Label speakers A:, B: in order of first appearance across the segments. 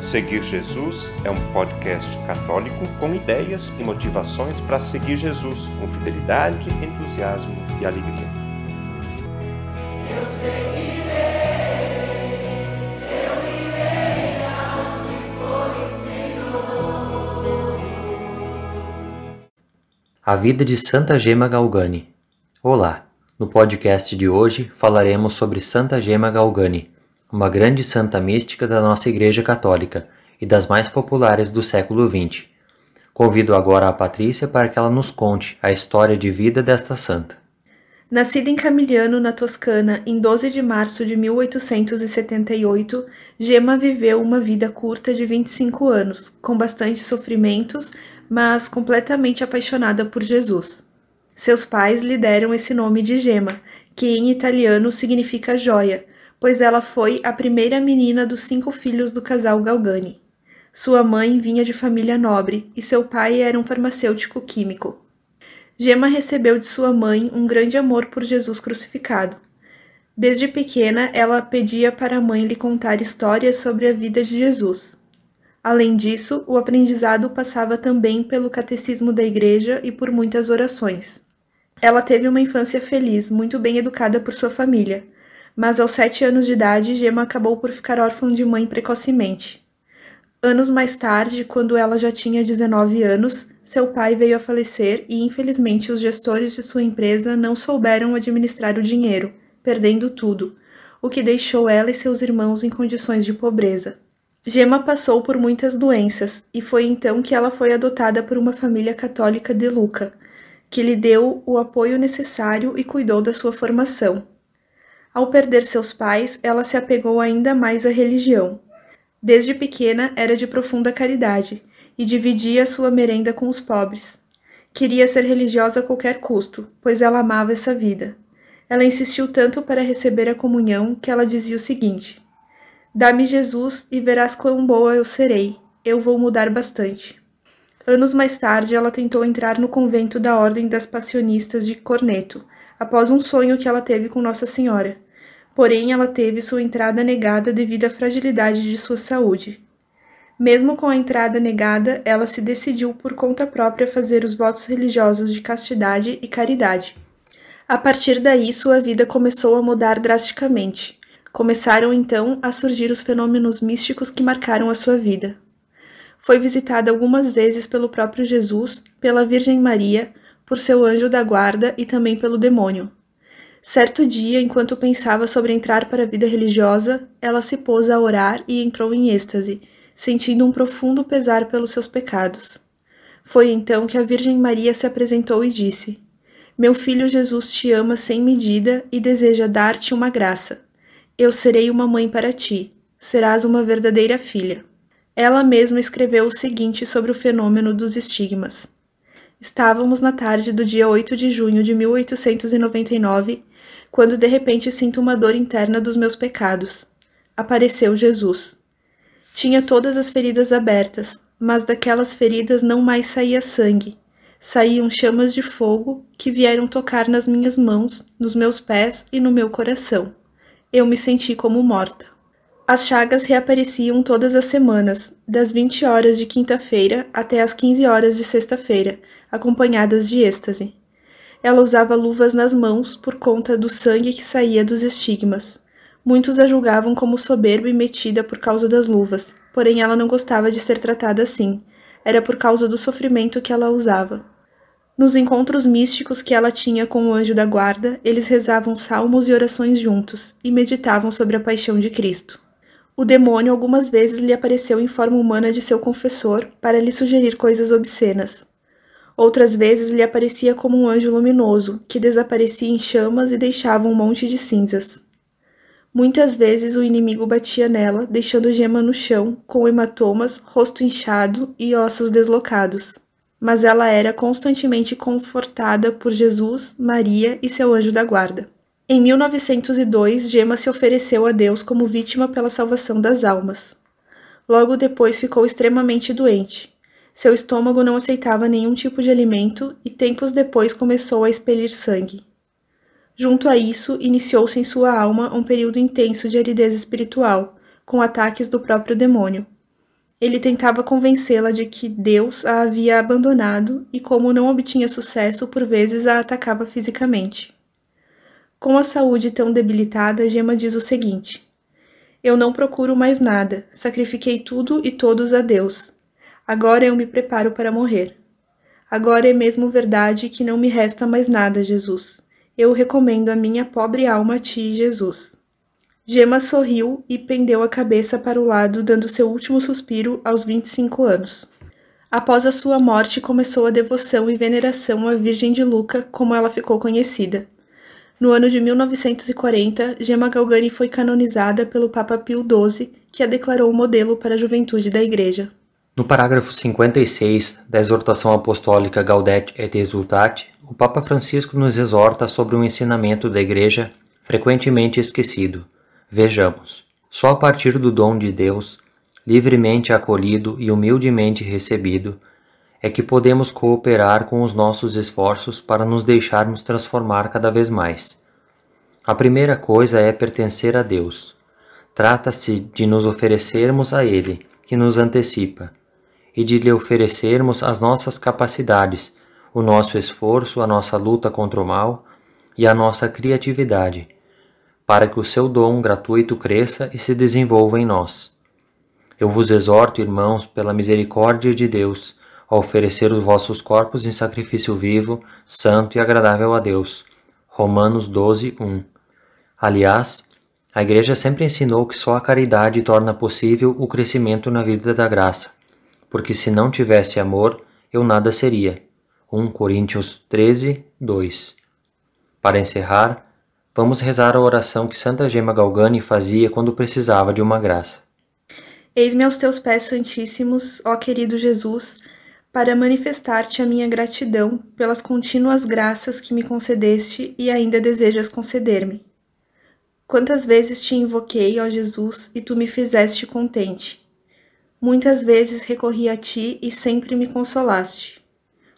A: Seguir Jesus é um podcast católico com ideias e motivações para seguir Jesus com fidelidade, entusiasmo e alegria.
B: Eu seguirei, eu irei for o Senhor.
C: A vida de Santa Gema Galgani. Olá, no podcast de hoje falaremos sobre Santa Gema Galgani uma grande santa mística da nossa Igreja Católica e das mais populares do século XX. Convido agora a Patrícia para que ela nos conte a história de vida desta santa.
D: Nascida em Camigliano, na Toscana, em 12 de março de 1878, Gemma viveu uma vida curta de 25 anos, com bastantes sofrimentos, mas completamente apaixonada por Jesus. Seus pais lhe deram esse nome de Gemma, que em italiano significa joia, pois ela foi a primeira menina dos cinco filhos do casal Galgani. Sua mãe vinha de família nobre e seu pai era um farmacêutico químico. Gemma recebeu de sua mãe um grande amor por Jesus crucificado. Desde pequena, ela pedia para a mãe lhe contar histórias sobre a vida de Jesus. Além disso, o aprendizado passava também pelo catecismo da igreja e por muitas orações. Ela teve uma infância feliz, muito bem educada por sua família mas aos sete anos de idade, Gemma acabou por ficar órfã de mãe precocemente. Anos mais tarde, quando ela já tinha 19 anos, seu pai veio a falecer e, infelizmente, os gestores de sua empresa não souberam administrar o dinheiro, perdendo tudo, o que deixou ela e seus irmãos em condições de pobreza. Gemma passou por muitas doenças e foi então que ela foi adotada por uma família católica de Luca, que lhe deu o apoio necessário e cuidou da sua formação. Ao perder seus pais, ela se apegou ainda mais à religião. Desde pequena era de profunda caridade e dividia sua merenda com os pobres. Queria ser religiosa a qualquer custo, pois ela amava essa vida. Ela insistiu tanto para receber a comunhão que ela dizia o seguinte: Dá-me Jesus e verás quão boa eu serei. Eu vou mudar bastante. Anos mais tarde, ela tentou entrar no convento da Ordem das Passionistas de Corneto, após um sonho que ela teve com Nossa Senhora. Porém, ela teve sua entrada negada devido à fragilidade de sua saúde. Mesmo com a entrada negada, ela se decidiu por conta própria fazer os votos religiosos de castidade e caridade. A partir daí, sua vida começou a mudar drasticamente. Começaram então a surgir os fenômenos místicos que marcaram a sua vida. Foi visitada algumas vezes pelo próprio Jesus, pela Virgem Maria, por seu anjo da guarda e também pelo demônio. Certo dia, enquanto pensava sobre entrar para a vida religiosa, ela se pôs a orar e entrou em êxtase, sentindo um profundo pesar pelos seus pecados. Foi então que a Virgem Maria se apresentou e disse: Meu filho Jesus te ama sem medida e deseja dar-te uma graça. Eu serei uma mãe para ti, serás uma verdadeira filha. Ela mesma escreveu o seguinte sobre o fenômeno dos estigmas. Estávamos na tarde do dia 8 de junho de 1899, quando de repente sinto uma dor interna dos meus pecados. Apareceu Jesus. Tinha todas as feridas abertas, mas daquelas feridas não mais saía sangue. Saíam chamas de fogo que vieram tocar nas minhas mãos, nos meus pés e no meu coração. Eu me senti como morta. As chagas reapareciam todas as semanas, das 20 horas de quinta-feira até as 15 horas de sexta-feira, acompanhadas de êxtase. Ela usava luvas nas mãos por conta do sangue que saía dos estigmas. Muitos a julgavam como soberba e metida por causa das luvas, porém ela não gostava de ser tratada assim. Era por causa do sofrimento que ela usava. Nos encontros místicos que ela tinha com o anjo da guarda, eles rezavam salmos e orações juntos e meditavam sobre a paixão de Cristo. O demônio algumas vezes lhe apareceu em forma humana de seu confessor para lhe sugerir coisas obscenas. Outras vezes lhe aparecia como um anjo luminoso, que desaparecia em chamas e deixava um monte de cinzas. Muitas vezes o inimigo batia nela, deixando Gema no chão, com hematomas, rosto inchado e ossos deslocados. Mas ela era constantemente confortada por Jesus, Maria e seu anjo da guarda. Em 1902, Gemma se ofereceu a Deus como vítima pela salvação das almas. Logo depois ficou extremamente doente. Seu estômago não aceitava nenhum tipo de alimento e tempos depois começou a expelir sangue. Junto a isso, iniciou-se em sua alma um período intenso de aridez espiritual, com ataques do próprio demônio. Ele tentava convencê-la de que Deus a havia abandonado e, como não obtinha sucesso, por vezes a atacava fisicamente. Com a saúde tão debilitada, Gema diz o seguinte: Eu não procuro mais nada, sacrifiquei tudo e todos a Deus. Agora eu me preparo para morrer. Agora é mesmo verdade que não me resta mais nada, Jesus. Eu recomendo a minha pobre alma a ti, Jesus. Gema sorriu e pendeu a cabeça para o lado, dando seu último suspiro aos 25 anos. Após a sua morte, começou a devoção e veneração à Virgem de Luca, como ela ficou conhecida. No ano de 1940, Gema Galgani foi canonizada pelo Papa Pio XII, que a declarou modelo para a juventude da Igreja.
C: No parágrafo 56 da exortação apostólica Gaudete et Exultate, o Papa Francisco nos exorta sobre um ensinamento da Igreja frequentemente esquecido Vejamos, só a partir do dom de Deus, livremente acolhido e humildemente recebido, é que podemos cooperar com os nossos esforços para nos deixarmos transformar cada vez mais. A primeira coisa é pertencer a Deus. Trata-se de nos oferecermos a Ele, que nos antecipa, e de lhe oferecermos as nossas capacidades, o nosso esforço, a nossa luta contra o mal e a nossa criatividade para que o seu dom gratuito cresça e se desenvolva em nós. Eu vos exorto, irmãos, pela misericórdia de Deus, a oferecer os vossos corpos em sacrifício vivo, santo e agradável a Deus. Romanos 12, 1. Aliás, a Igreja sempre ensinou que só a caridade torna possível o crescimento na vida da graça, porque se não tivesse amor, eu nada seria. 1 Coríntios 13, 2. Para encerrar, Vamos rezar a oração que Santa Gema Galgani fazia quando precisava de uma graça.
D: Eis-me aos teus pés santíssimos, ó querido Jesus, para manifestar-te a minha gratidão pelas contínuas graças que me concedeste e ainda desejas conceder-me. Quantas vezes te invoquei, ó Jesus, e tu me fizeste contente. Muitas vezes recorri a ti e sempre me consolaste.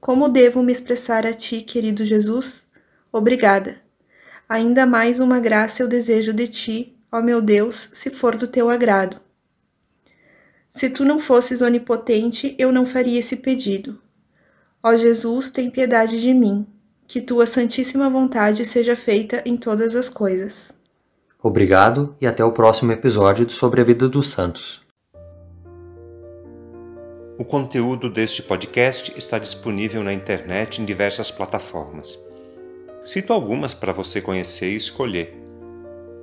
D: Como devo me expressar a ti, querido Jesus? Obrigada Ainda mais uma graça eu desejo de ti, ó meu Deus, se for do teu agrado. Se tu não fosses onipotente, eu não faria esse pedido. Ó Jesus, tem piedade de mim, que tua santíssima vontade seja feita em todas as coisas.
C: Obrigado e até o próximo episódio sobre a vida dos santos.
A: O conteúdo deste podcast está disponível na internet em diversas plataformas. Cito algumas para você conhecer e escolher: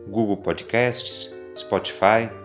A: Google Podcasts, Spotify,